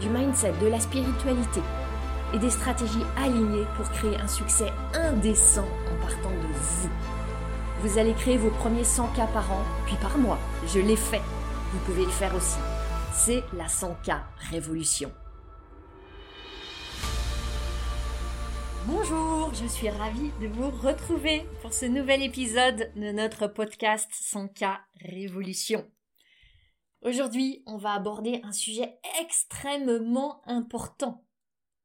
du mindset, de la spiritualité et des stratégies alignées pour créer un succès indécent en partant de vous. Vous allez créer vos premiers 100 k par an, puis par mois. Je l'ai fait. Vous pouvez le faire aussi. C'est la 100K Révolution. Bonjour, je suis ravie de vous retrouver pour ce nouvel épisode de notre podcast 100K Révolution. Aujourd'hui, on va aborder un sujet extrêmement important,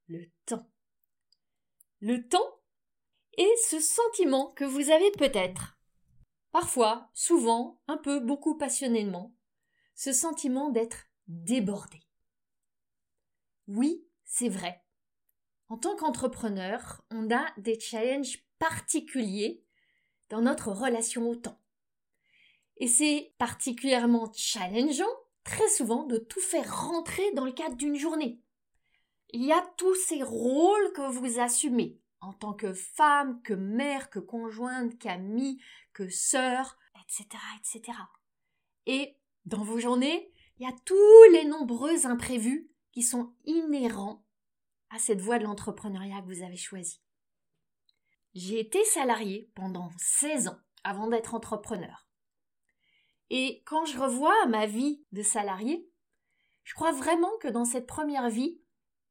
le temps. Le temps est ce sentiment que vous avez peut-être, parfois, souvent, un peu, beaucoup passionnément, ce sentiment d'être débordé. Oui, c'est vrai. En tant qu'entrepreneur, on a des challenges particuliers dans notre relation au temps. Et c'est particulièrement challengeant, très souvent, de tout faire rentrer dans le cadre d'une journée. Il y a tous ces rôles que vous assumez, en tant que femme, que mère, que conjointe, qu'amie, que sœur, etc., etc. Et dans vos journées, il y a tous les nombreux imprévus qui sont inhérents à cette voie de l'entrepreneuriat que vous avez choisie. J'ai été salariée pendant 16 ans avant d'être entrepreneur. Et quand je revois ma vie de salarié, je crois vraiment que dans cette première vie,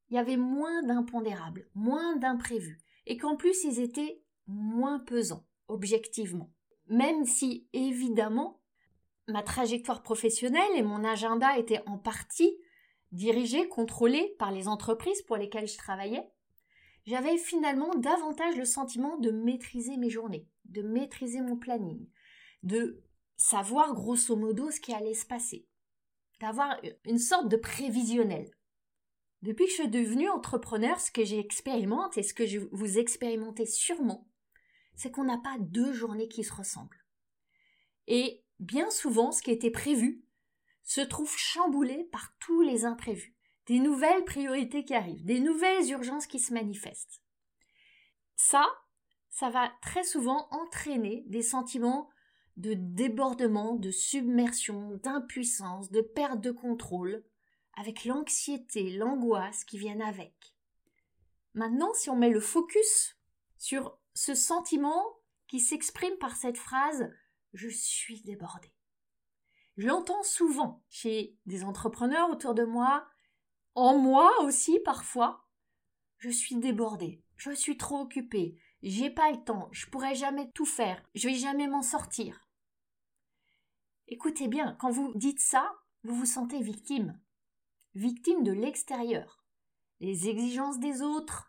il y avait moins d'impondérables, moins d'imprévus, et qu'en plus ils étaient moins pesants, objectivement. Même si, évidemment, ma trajectoire professionnelle et mon agenda étaient en partie dirigés, contrôlés par les entreprises pour lesquelles je travaillais, j'avais finalement davantage le sentiment de maîtriser mes journées, de maîtriser mon planning, de savoir grosso modo ce qui allait se passer, d'avoir une sorte de prévisionnel. Depuis que je suis devenue entrepreneur, ce que j'expérimente et ce que je vous expérimentez sûrement, c'est qu'on n'a pas deux journées qui se ressemblent. Et bien souvent, ce qui était prévu se trouve chamboulé par tous les imprévus, des nouvelles priorités qui arrivent, des nouvelles urgences qui se manifestent. Ça, ça va très souvent entraîner des sentiments de débordement, de submersion, d'impuissance, de perte de contrôle, avec l'anxiété, l'angoisse qui viennent avec. Maintenant, si on met le focus sur ce sentiment qui s'exprime par cette phrase Je suis débordé. Je l'entends souvent chez des entrepreneurs autour de moi, en moi aussi parfois. Je suis débordé, je suis trop occupé, j'ai pas le temps, je pourrai jamais tout faire, je vais jamais m'en sortir. Écoutez bien, quand vous dites ça, vous vous sentez victime. Victime de l'extérieur. Les exigences des autres,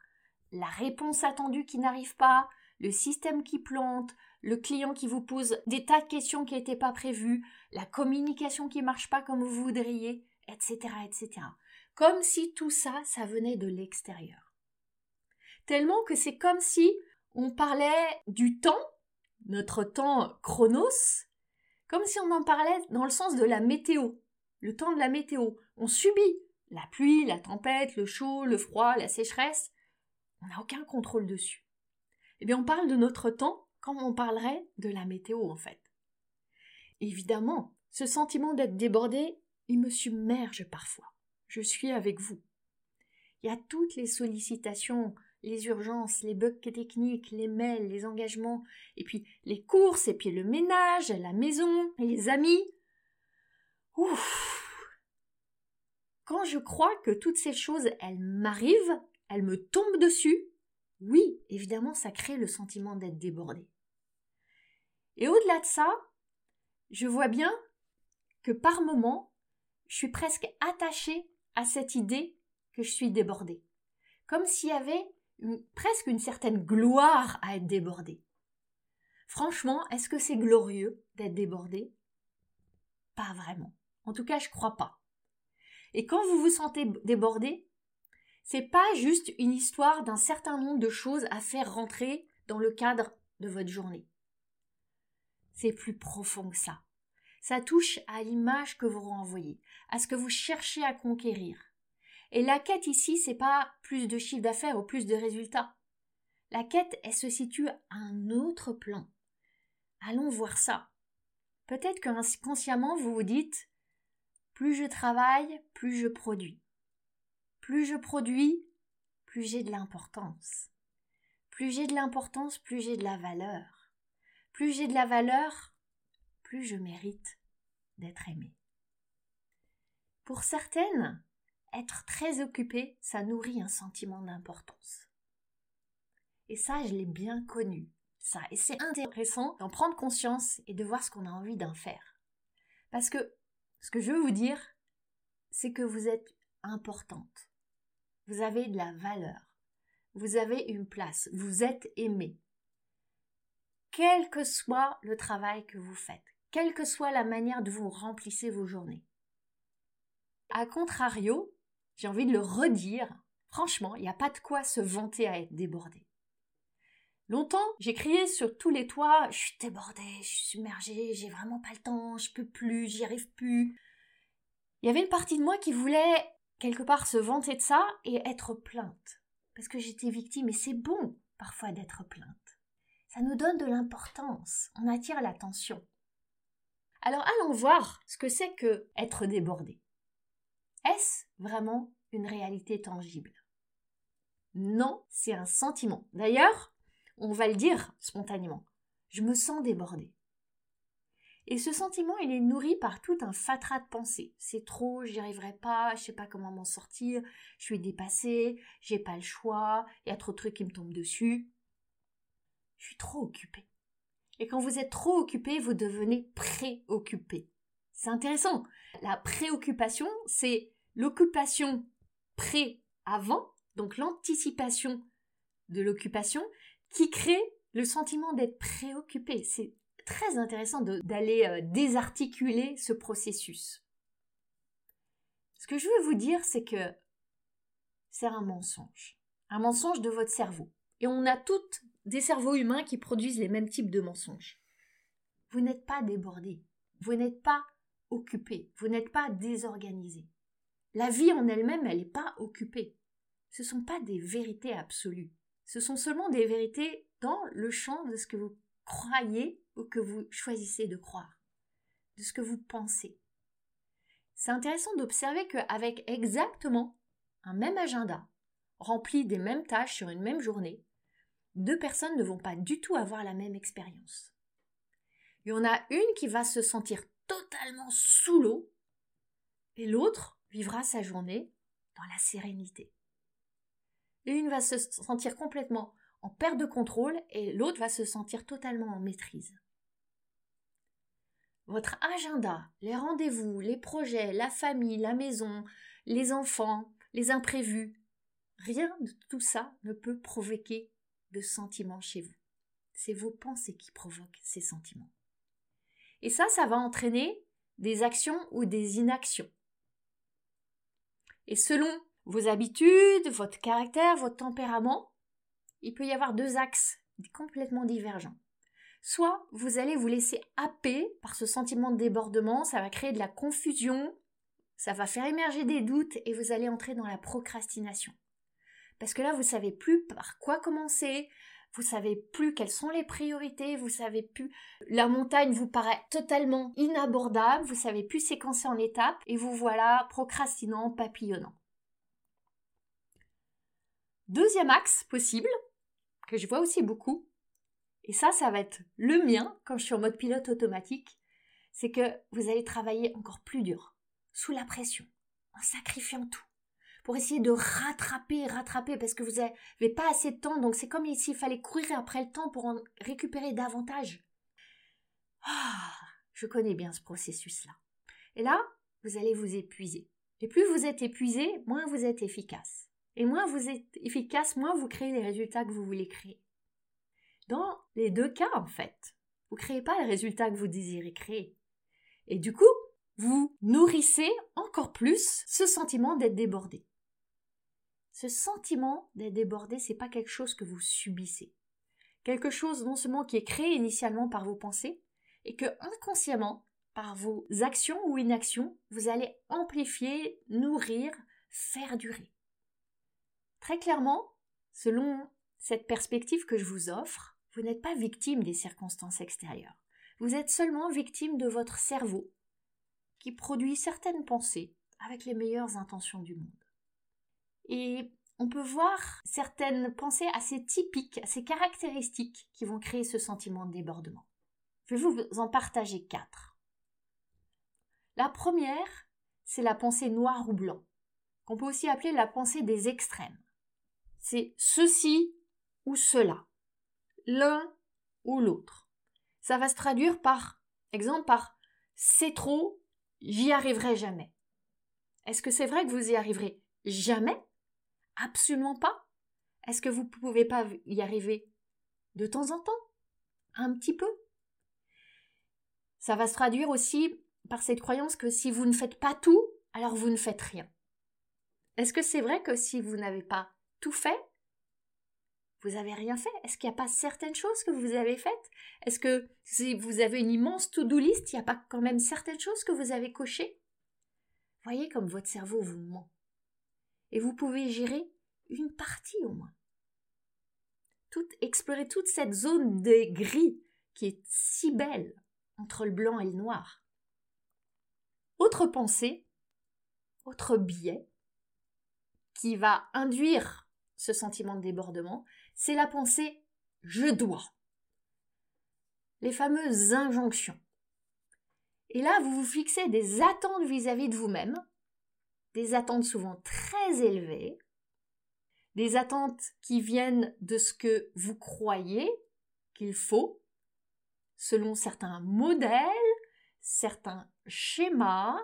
la réponse attendue qui n'arrive pas, le système qui plante, le client qui vous pose des tas de questions qui n'étaient pas prévues, la communication qui marche pas comme vous voudriez, etc., etc. Comme si tout ça, ça venait de l'extérieur. Tellement que c'est comme si on parlait du temps, notre temps chronos, comme si on en parlait dans le sens de la météo, le temps de la météo. On subit la pluie, la tempête, le chaud, le froid, la sécheresse. On n'a aucun contrôle dessus. Eh bien, on parle de notre temps comme on parlerait de la météo, en fait. Évidemment, ce sentiment d'être débordé, il me submerge parfois. Je suis avec vous. Il y a toutes les sollicitations les urgences, les bugs techniques, les mails, les engagements, et puis les courses, et puis le ménage, la maison, les amis. Ouf. Quand je crois que toutes ces choses, elles m'arrivent, elles me tombent dessus, oui, évidemment, ça crée le sentiment d'être débordé. Et au-delà de ça, je vois bien que par moments, je suis presque attachée à cette idée que je suis débordée. Comme s'il y avait presque une certaine gloire à être débordé. Franchement, est-ce que c'est glorieux d'être débordé? Pas vraiment. En tout cas, je crois pas. Et quand vous vous sentez débordé, c'est pas juste une histoire d'un certain nombre de choses à faire rentrer dans le cadre de votre journée. C'est plus profond que ça. Ça touche à l'image que vous renvoyez, à ce que vous cherchez à conquérir. Et la quête ici, c'est pas plus de chiffre d'affaires ou plus de résultats. La quête, elle se situe à un autre plan. Allons voir ça. Peut-être que consciemment vous vous dites plus je travaille, plus je produis. Plus je produis, plus j'ai de l'importance. Plus j'ai de l'importance, plus j'ai de la valeur. Plus j'ai de la valeur, plus je mérite d'être aimé. Pour certaines, être très occupé, ça nourrit un sentiment d'importance. Et ça, je l'ai bien connu, ça. Et c'est intéressant d'en prendre conscience et de voir ce qu'on a envie d'en faire. Parce que ce que je veux vous dire, c'est que vous êtes importante. Vous avez de la valeur. Vous avez une place. Vous êtes aimé. Quel que soit le travail que vous faites, quelle que soit la manière de vous remplissez vos journées. A contrario, j'ai envie de le redire, franchement, il n'y a pas de quoi se vanter à être débordé. Longtemps, j'ai crié sur tous les toits, je suis débordée, je suis submergée, j'ai vraiment pas le temps, je peux plus, j'y arrive plus. Il y avait une partie de moi qui voulait quelque part se vanter de ça et être plainte. Parce que j'étais victime et c'est bon parfois d'être plainte. Ça nous donne de l'importance, on attire l'attention. Alors allons voir ce que c'est que être débordé. Est-ce vraiment une réalité tangible? Non, c'est un sentiment. D'ailleurs, on va le dire spontanément. Je me sens débordée. Et ce sentiment, il est nourri par tout un fatras de pensées. C'est trop, j'y arriverai pas, je sais pas comment m'en sortir, je suis dépassée, j'ai pas le choix, il y a trop de trucs qui me tombent dessus. Je suis trop occupée. Et quand vous êtes trop occupé, vous devenez préoccupé. C'est intéressant. La préoccupation, c'est l'occupation pré-avant, donc l'anticipation de l'occupation, qui crée le sentiment d'être préoccupé. C'est très intéressant d'aller euh, désarticuler ce processus. Ce que je veux vous dire, c'est que c'est un mensonge. Un mensonge de votre cerveau. Et on a toutes des cerveaux humains qui produisent les mêmes types de mensonges. Vous n'êtes pas débordé. Vous n'êtes pas occupé. Vous n'êtes pas désorganisé. La vie en elle-même, elle n'est pas occupée. Ce ne sont pas des vérités absolues. Ce sont seulement des vérités dans le champ de ce que vous croyez ou que vous choisissez de croire, de ce que vous pensez. C'est intéressant d'observer qu'avec exactement un même agenda, rempli des mêmes tâches sur une même journée, deux personnes ne vont pas du tout avoir la même expérience. Il y en a une qui va se sentir totalement sous l'eau et l'autre vivra sa journée dans la sérénité. L'une va se sentir complètement en perte de contrôle et l'autre va se sentir totalement en maîtrise. Votre agenda, les rendez-vous, les projets, la famille, la maison, les enfants, les imprévus, rien de tout ça ne peut provoquer de sentiments chez vous. C'est vos pensées qui provoquent ces sentiments. Et ça, ça va entraîner des actions ou des inactions. Et selon vos habitudes, votre caractère, votre tempérament, il peut y avoir deux axes complètement divergents. Soit vous allez vous laisser happer par ce sentiment de débordement, ça va créer de la confusion, ça va faire émerger des doutes et vous allez entrer dans la procrastination. Parce que là, vous savez plus par quoi commencer, vous savez plus quelles sont les priorités, vous savez plus la montagne vous paraît totalement inabordable, vous savez plus séquencer en étapes et vous voilà procrastinant, papillonnant. Deuxième axe possible, que je vois aussi beaucoup, et ça, ça va être le mien quand je suis en mode pilote automatique, c'est que vous allez travailler encore plus dur, sous la pression, en sacrifiant tout, pour essayer de rattraper, rattraper, parce que vous n'avez pas assez de temps, donc c'est comme s'il fallait courir après le temps pour en récupérer davantage. Ah, je connais bien ce processus-là. Et là, vous allez vous épuiser. Et plus vous êtes épuisé, moins vous êtes efficace. Et moins vous êtes efficace, moins vous créez les résultats que vous voulez créer. Dans les deux cas, en fait, vous ne créez pas les résultats que vous désirez créer. Et du coup, vous nourrissez encore plus ce sentiment d'être débordé. Ce sentiment d'être débordé, c'est pas quelque chose que vous subissez. Quelque chose non seulement qui est créé initialement par vos pensées, et que inconsciemment, par vos actions ou inactions, vous allez amplifier, nourrir, faire durer. Très clairement, selon cette perspective que je vous offre, vous n'êtes pas victime des circonstances extérieures. Vous êtes seulement victime de votre cerveau, qui produit certaines pensées avec les meilleures intentions du monde. Et on peut voir certaines pensées assez typiques, assez caractéristiques qui vont créer ce sentiment de débordement. Je vais vous en partager quatre. La première, c'est la pensée noir ou blanc, qu'on peut aussi appeler la pensée des extrêmes. C'est ceci ou cela, l'un ou l'autre. Ça va se traduire par, exemple, par c'est trop, j'y arriverai jamais. Est-ce que c'est vrai que vous y arriverez jamais? Absolument pas. Est-ce que vous ne pouvez pas y arriver de temps en temps? Un petit peu? Ça va se traduire aussi par cette croyance que si vous ne faites pas tout, alors vous ne faites rien. Est-ce que c'est vrai que si vous n'avez pas tout fait, vous n'avez rien fait? Est-ce qu'il n'y a pas certaines choses que vous avez faites? Est-ce que si vous avez une immense to-do list, il n'y a pas quand même certaines choses que vous avez cochées? Voyez comme votre cerveau vous ment. Et vous pouvez gérer une partie au moins. Explorer toute cette zone de gris qui est si belle entre le blanc et le noir. Autre pensée, autre biais qui va induire ce sentiment de débordement, c'est la pensée je dois. Les fameuses injonctions. Et là, vous vous fixez des attentes vis-à-vis de vous-même, des attentes souvent très élevées, des attentes qui viennent de ce que vous croyez qu'il faut, selon certains modèles, certains schémas,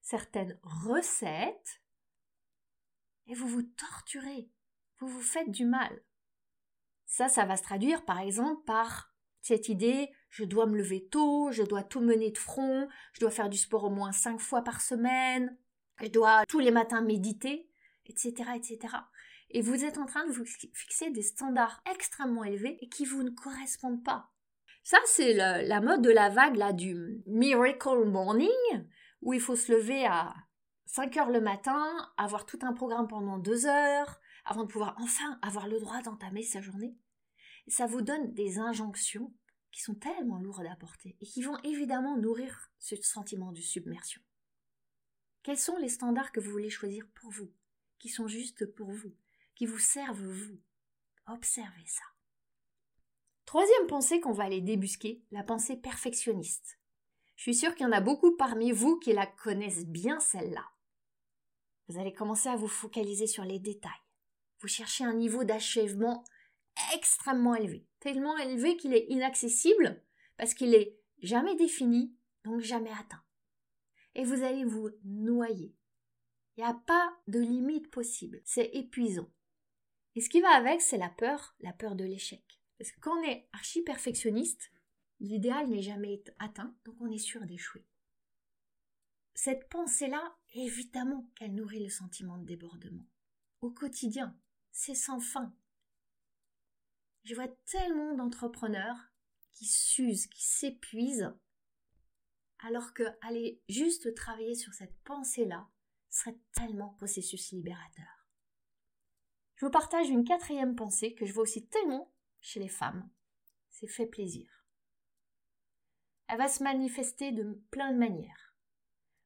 certaines recettes, et vous vous torturez, vous vous faites du mal. Ça, ça va se traduire par exemple par cette idée je dois me lever tôt, je dois tout mener de front, je dois faire du sport au moins cinq fois par semaine, je dois tous les matins méditer, etc., etc. Et vous êtes en train de vous fixer des standards extrêmement élevés et qui vous ne correspondent pas. Ça, c'est la mode de la vague là du Miracle Morning, où il faut se lever à 5 heures le matin, avoir tout un programme pendant 2 heures, avant de pouvoir enfin avoir le droit d'entamer sa journée ça vous donne des injonctions qui sont tellement lourdes à porter et qui vont évidemment nourrir ce sentiment de submersion. Quels sont les standards que vous voulez choisir pour vous, qui sont justes pour vous, qui vous servent vous? Observez ça. Troisième pensée qu'on va aller débusquer, la pensée perfectionniste. Je suis sûre qu'il y en a beaucoup parmi vous qui la connaissent bien celle-là. Vous allez commencer à vous focaliser sur les détails. Vous cherchez un niveau d'achèvement extrêmement élevé, tellement élevé qu'il est inaccessible parce qu'il est jamais défini, donc jamais atteint. Et vous allez vous noyer. Il n'y a pas de limite possible, c'est épuisant. Et ce qui va avec, c'est la peur, la peur de l'échec. Parce que quand on est archi perfectionniste, l'idéal n'est jamais atteint, donc on est sûr d'échouer. Cette pensée-là, évidemment qu'elle nourrit le sentiment de débordement. Au quotidien, c'est sans fin, je vois tellement d'entrepreneurs qui s'usent, qui s'épuisent, alors que aller juste travailler sur cette pensée-là serait tellement processus libérateur. Je vous partage une quatrième pensée que je vois aussi tellement chez les femmes. C'est fait plaisir. Elle va se manifester de plein de manières.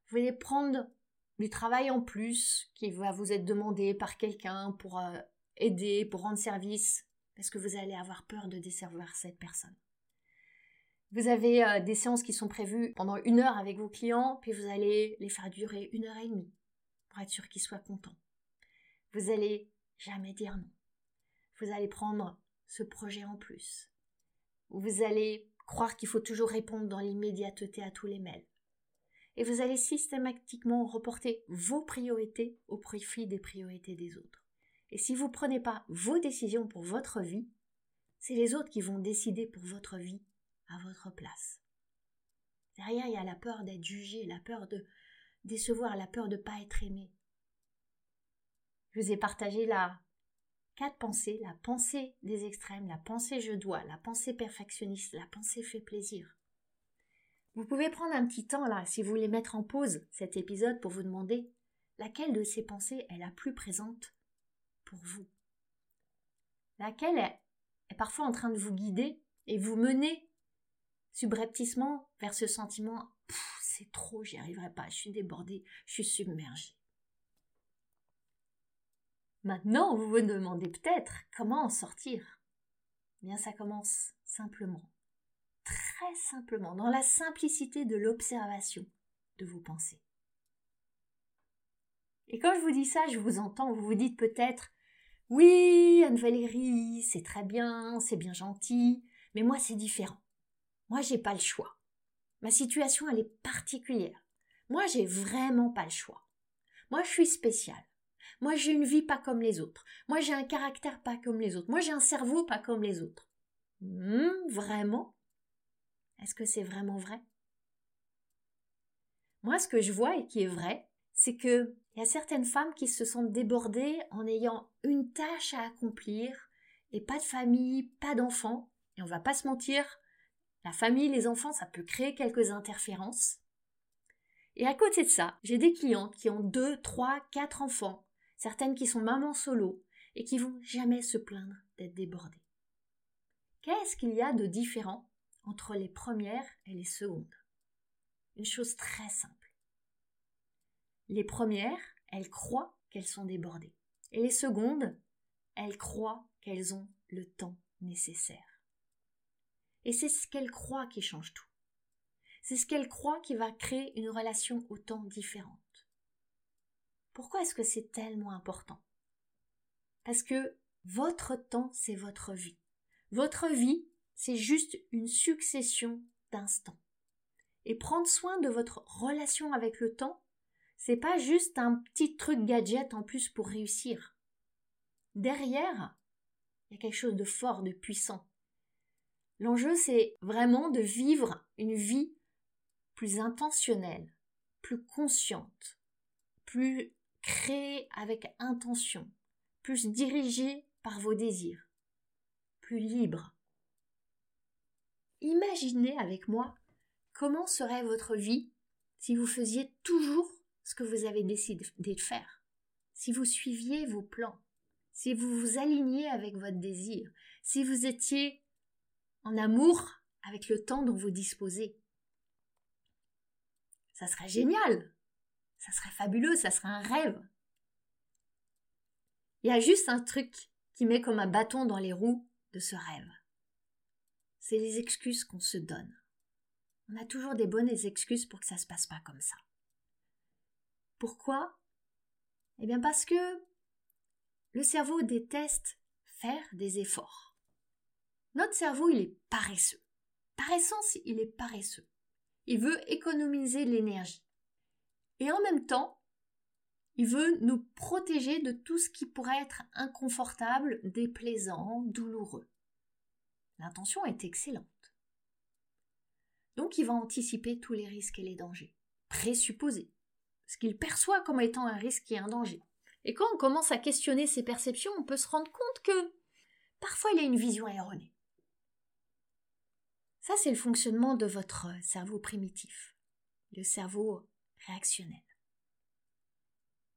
Vous allez prendre du travail en plus qui va vous être demandé par quelqu'un pour euh, aider, pour rendre service parce que vous allez avoir peur de desservir cette personne. Vous avez euh, des séances qui sont prévues pendant une heure avec vos clients, puis vous allez les faire durer une heure et demie pour être sûr qu'ils soient contents. Vous allez jamais dire non. Vous allez prendre ce projet en plus. Vous allez croire qu'il faut toujours répondre dans l'immédiateté à tous les mails. Et vous allez systématiquement reporter vos priorités au profit des priorités des autres. Et si vous ne prenez pas vos décisions pour votre vie, c'est les autres qui vont décider pour votre vie à votre place. Derrière, il y a la peur d'être jugé, la peur de décevoir, la peur de ne pas être aimé. je vous ai partagé la quatre pensées, la pensée des extrêmes, la pensée je dois, la pensée perfectionniste, la pensée fait plaisir. Vous pouvez prendre un petit temps là, si vous voulez mettre en pause cet épisode pour vous demander laquelle de ces pensées est la plus présente pour vous. Laquelle est, est parfois en train de vous guider et vous mener subrepticement vers ce sentiment c'est trop, j'y arriverai pas, je suis débordée, je suis submergée. Maintenant, vous vous demandez peut-être comment en sortir. Eh bien, ça commence simplement, très simplement, dans la simplicité de l'observation de vos pensées. Et quand je vous dis ça, je vous entends, vous vous dites peut-être Oui, Anne-Valérie, c'est très bien, c'est bien gentil, mais moi c'est différent. Moi j'ai pas le choix. Ma situation elle est particulière. Moi j'ai vraiment pas le choix. Moi je suis spéciale. Moi, j'ai une vie pas comme les autres. Moi, j'ai un caractère pas comme les autres. Moi, j'ai un cerveau pas comme les autres. Hmm, vraiment? Est-ce que c'est vraiment vrai? Moi, ce que je vois et qui est vrai, c'est que il y a certaines femmes qui se sentent débordées en ayant une tâche à accomplir et pas de famille, pas d'enfants. Et on va pas se mentir, la famille, les enfants, ça peut créer quelques interférences. Et à côté de ça, j'ai des clientes qui ont deux, trois, quatre enfants certaines qui sont mamans solo et qui vont jamais se plaindre d'être débordées. Qu'est-ce qu'il y a de différent entre les premières et les secondes? Une chose très simple. Les premières, elles croient qu'elles sont débordées. Et les secondes, elles croient qu'elles ont le temps nécessaire. Et c'est ce qu'elles croient qui change tout. C'est ce qu'elles croient qui va créer une relation autant différente. Pourquoi est-ce que c'est tellement important? Parce que votre temps, c'est votre vie. Votre vie, c'est juste une succession d'instants. Et prendre soin de votre relation avec le temps, c'est pas juste un petit truc gadget en plus pour réussir. Derrière, il y a quelque chose de fort, de puissant. L'enjeu, c'est vraiment de vivre une vie plus intentionnelle, plus consciente, plus créé avec intention, plus dirigé par vos désirs, plus libre. Imaginez avec moi comment serait votre vie si vous faisiez toujours ce que vous avez décidé de faire, si vous suiviez vos plans, si vous vous aligniez avec votre désir, si vous étiez en amour avec le temps dont vous disposez. Ça serait génial. Ça serait fabuleux, ça serait un rêve. Il y a juste un truc qui met comme un bâton dans les roues de ce rêve. C'est les excuses qu'on se donne. On a toujours des bonnes excuses pour que ça se passe pas comme ça. Pourquoi? Eh bien parce que le cerveau déteste faire des efforts. Notre cerveau, il est paresseux. Par essence, il est paresseux. Il veut économiser l'énergie. Et en même temps, il veut nous protéger de tout ce qui pourrait être inconfortable, déplaisant, douloureux. L'intention est excellente. Donc il va anticiper tous les risques et les dangers, présupposer ce qu'il perçoit comme étant un risque et un danger. Et quand on commence à questionner ses perceptions, on peut se rendre compte que parfois il a une vision erronée. Ça, c'est le fonctionnement de votre cerveau primitif, le cerveau réactionnel.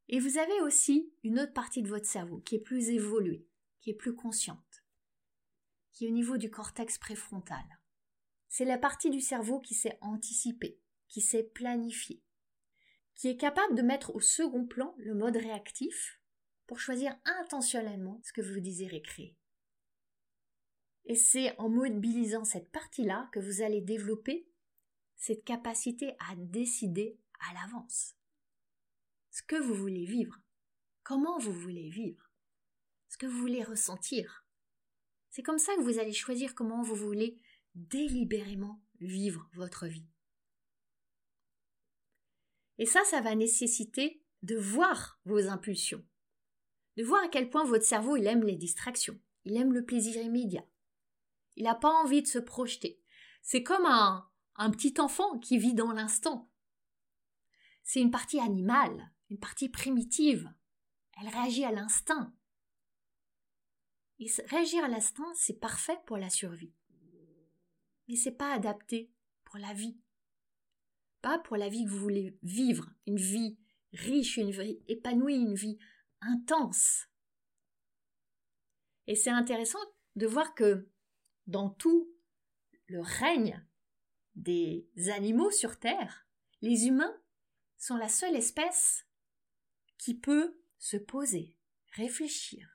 Et vous avez aussi une autre partie de votre cerveau qui est plus évoluée, qui est plus consciente, qui est au niveau du cortex préfrontal. C'est la partie du cerveau qui sait anticiper, qui sait planifier, qui est capable de mettre au second plan le mode réactif pour choisir intentionnellement ce que vous désirez créer. Et c'est en mobilisant cette partie-là que vous allez développer cette capacité à décider à l'avance. Ce que vous voulez vivre, comment vous voulez vivre, ce que vous voulez ressentir. C'est comme ça que vous allez choisir comment vous voulez délibérément vivre votre vie. Et ça, ça va nécessiter de voir vos impulsions, de voir à quel point votre cerveau il aime les distractions, il aime le plaisir immédiat. Il n'a pas envie de se projeter. C'est comme un, un petit enfant qui vit dans l'instant c'est une partie animale, une partie primitive. Elle réagit à l'instinct. Et réagir à l'instinct, c'est parfait pour la survie. Mais c'est pas adapté pour la vie. Pas pour la vie que vous voulez vivre, une vie riche, une vie épanouie, une vie intense. Et c'est intéressant de voir que dans tout le règne des animaux sur Terre, les humains sont la seule espèce qui peut se poser, réfléchir,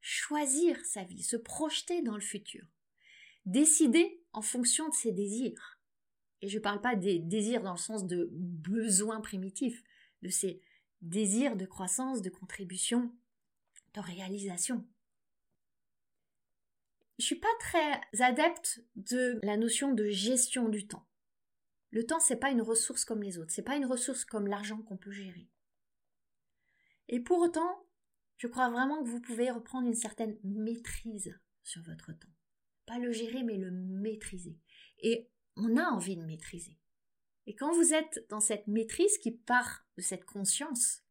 choisir sa vie, se projeter dans le futur, décider en fonction de ses désirs. Et je ne parle pas des désirs dans le sens de besoins primitifs, de ces désirs de croissance, de contribution, de réalisation. Je suis pas très adepte de la notion de gestion du temps. Le temps, c'est pas une ressource comme les autres, c'est pas une ressource comme l'argent qu'on peut gérer. Et pour autant, je crois vraiment que vous pouvez reprendre une certaine maîtrise sur votre temps. Pas le gérer, mais le maîtriser. Et on a envie de maîtriser. Et quand vous êtes dans cette maîtrise qui part de cette conscience,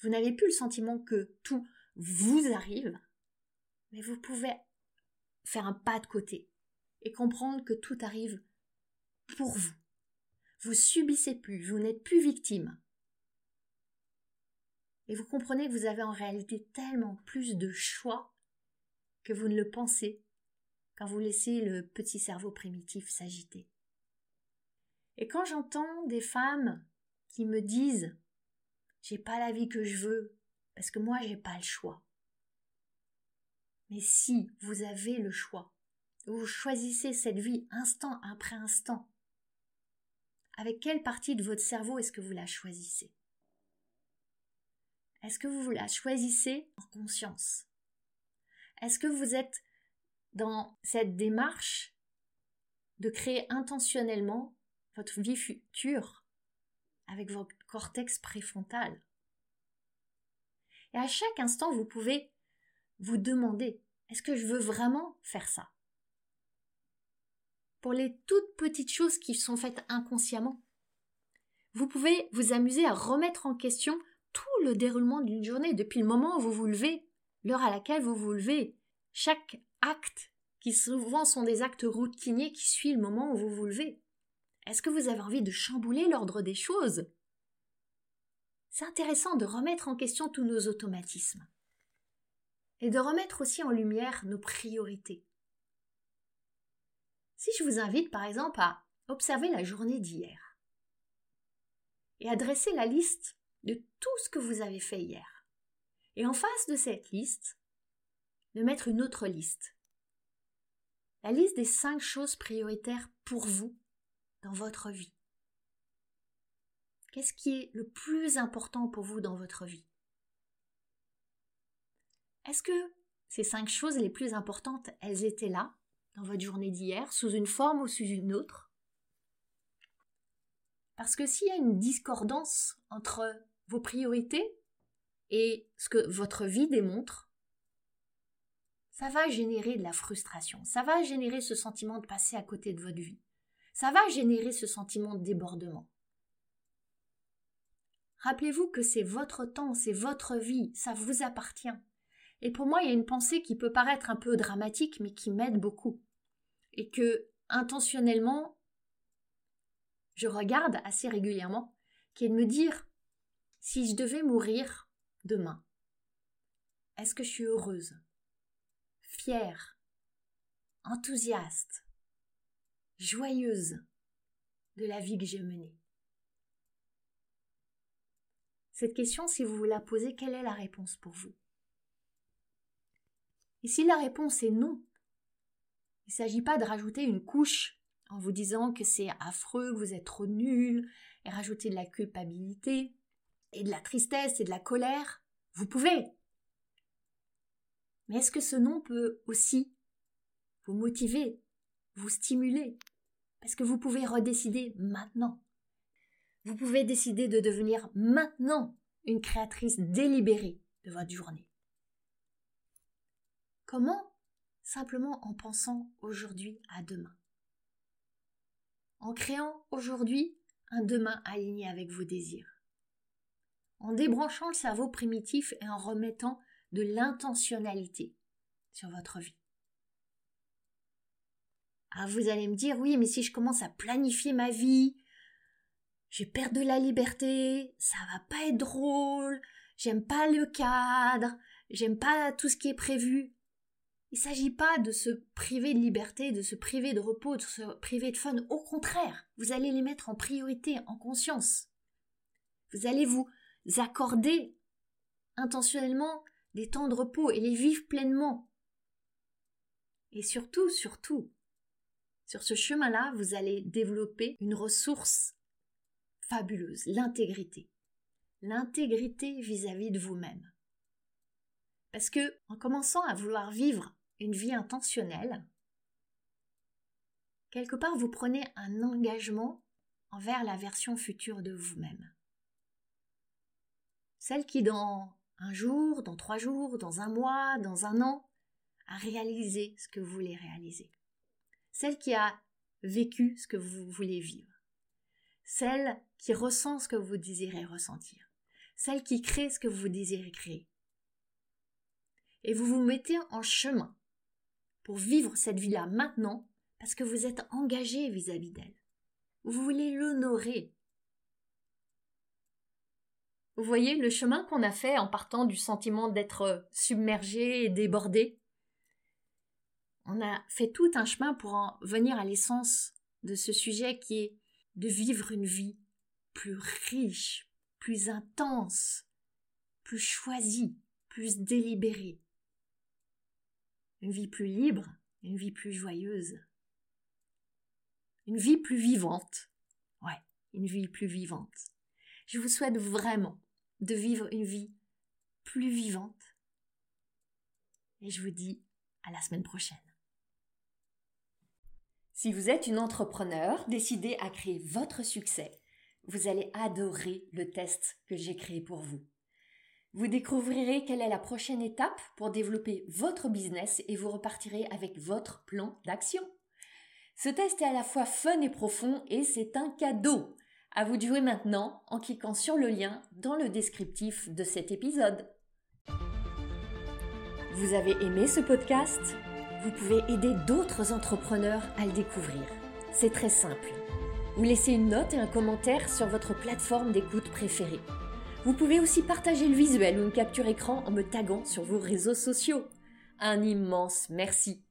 vous n'avez plus le sentiment que tout vous arrive, mais vous pouvez faire un pas de côté et comprendre que tout arrive pour vous. Vous subissez plus, vous n'êtes plus victime. Et vous comprenez que vous avez en réalité tellement plus de choix que vous ne le pensez quand vous laissez le petit cerveau primitif s'agiter. Et quand j'entends des femmes qui me disent j'ai pas la vie que je veux parce que moi j'ai pas le choix. Mais si vous avez le choix, vous choisissez cette vie instant après instant, avec quelle partie de votre cerveau est-ce que vous la choisissez? Est-ce que vous la choisissez en conscience? Est-ce que vous êtes dans cette démarche de créer intentionnellement votre vie future avec votre cortex préfrontal? Et à chaque instant, vous pouvez vous demander est-ce que je veux vraiment faire ça? Pour les toutes petites choses qui sont faites inconsciemment. Vous pouvez vous amuser à remettre en question tout le déroulement d'une journée, depuis le moment où vous vous levez, l'heure à laquelle vous vous levez, chaque acte, qui souvent sont des actes routiniers qui suivent le moment où vous vous levez. Est-ce que vous avez envie de chambouler l'ordre des choses? C'est intéressant de remettre en question tous nos automatismes et de remettre aussi en lumière nos priorités. Si je vous invite par exemple à observer la journée d'hier et à dresser la liste de tout ce que vous avez fait hier, et en face de cette liste, de mettre une autre liste, la liste des cinq choses prioritaires pour vous dans votre vie. Qu'est-ce qui est le plus important pour vous dans votre vie? Est-ce que ces cinq choses les plus importantes, elles étaient là dans votre journée d'hier, sous une forme ou sous une autre? Parce que s'il y a une discordance entre vos priorités et ce que votre vie démontre, ça va générer de la frustration, ça va générer ce sentiment de passer à côté de votre vie, ça va générer ce sentiment de débordement. Rappelez-vous que c'est votre temps, c'est votre vie, ça vous appartient. Et pour moi, il y a une pensée qui peut paraître un peu dramatique, mais qui m'aide beaucoup. Et que intentionnellement je regarde assez régulièrement, qui est de me dire si je devais mourir demain, est-ce que je suis heureuse, fière, enthousiaste, joyeuse de la vie que j'ai menée? Cette question, si vous vous la posez, quelle est la réponse pour vous? Et si la réponse est non, il ne s'agit pas de rajouter une couche en vous disant que c'est affreux, que vous êtes trop nul, et rajouter de la culpabilité, et de la tristesse et de la colère. Vous pouvez. Mais est-ce que ce nom peut aussi vous motiver, vous stimuler? Parce que vous pouvez redécider maintenant. Vous pouvez décider de devenir maintenant une créatrice délibérée de votre journée. Comment simplement en pensant aujourd'hui à demain? En créant aujourd'hui un demain aligné avec vos désirs. en débranchant le cerveau primitif et en remettant de l'intentionnalité sur votre vie. Ah, vous allez me dire, oui, mais si je commence à planifier ma vie, je perdre de la liberté, ça va pas être drôle, j'aime pas le cadre, j'aime pas tout ce qui est prévu. Il ne s'agit pas de se priver de liberté, de se priver de repos, de se priver de fun. Au contraire, vous allez les mettre en priorité, en conscience. Vous allez vous accorder intentionnellement des temps de repos et les vivre pleinement. Et surtout, surtout, sur ce chemin-là, vous allez développer une ressource fabuleuse, l'intégrité. L'intégrité vis-à-vis de vous-même. Parce que, en commençant à vouloir vivre une vie intentionnelle, quelque part vous prenez un engagement envers la version future de vous-même. Celle qui dans un jour, dans trois jours, dans un mois, dans un an, a réalisé ce que vous voulez réaliser. Celle qui a vécu ce que vous voulez vivre. Celle qui ressent ce que vous désirez ressentir. Celle qui crée ce que vous désirez créer. Et vous vous mettez en chemin pour vivre cette vie-là maintenant parce que vous êtes engagé vis-à-vis d'elle. Vous voulez l'honorer. Vous voyez le chemin qu'on a fait en partant du sentiment d'être submergé et débordé? On a fait tout un chemin pour en venir à l'essence de ce sujet qui est de vivre une vie plus riche, plus intense, plus choisie, plus délibérée une vie plus libre, une vie plus joyeuse, une vie plus vivante. Ouais, une vie plus vivante. Je vous souhaite vraiment de vivre une vie plus vivante. Et je vous dis à la semaine prochaine. Si vous êtes une entrepreneur décidée à créer votre succès, vous allez adorer le test que j'ai créé pour vous. Vous découvrirez quelle est la prochaine étape pour développer votre business et vous repartirez avec votre plan d'action. Ce test est à la fois fun et profond et c'est un cadeau. À vous de jouer maintenant en cliquant sur le lien dans le descriptif de cet épisode. Vous avez aimé ce podcast? Vous pouvez aider d'autres entrepreneurs à le découvrir. C'est très simple. Vous laissez une note et un commentaire sur votre plateforme d'écoute préférée. Vous pouvez aussi partager le visuel ou une capture écran en me taguant sur vos réseaux sociaux. Un immense merci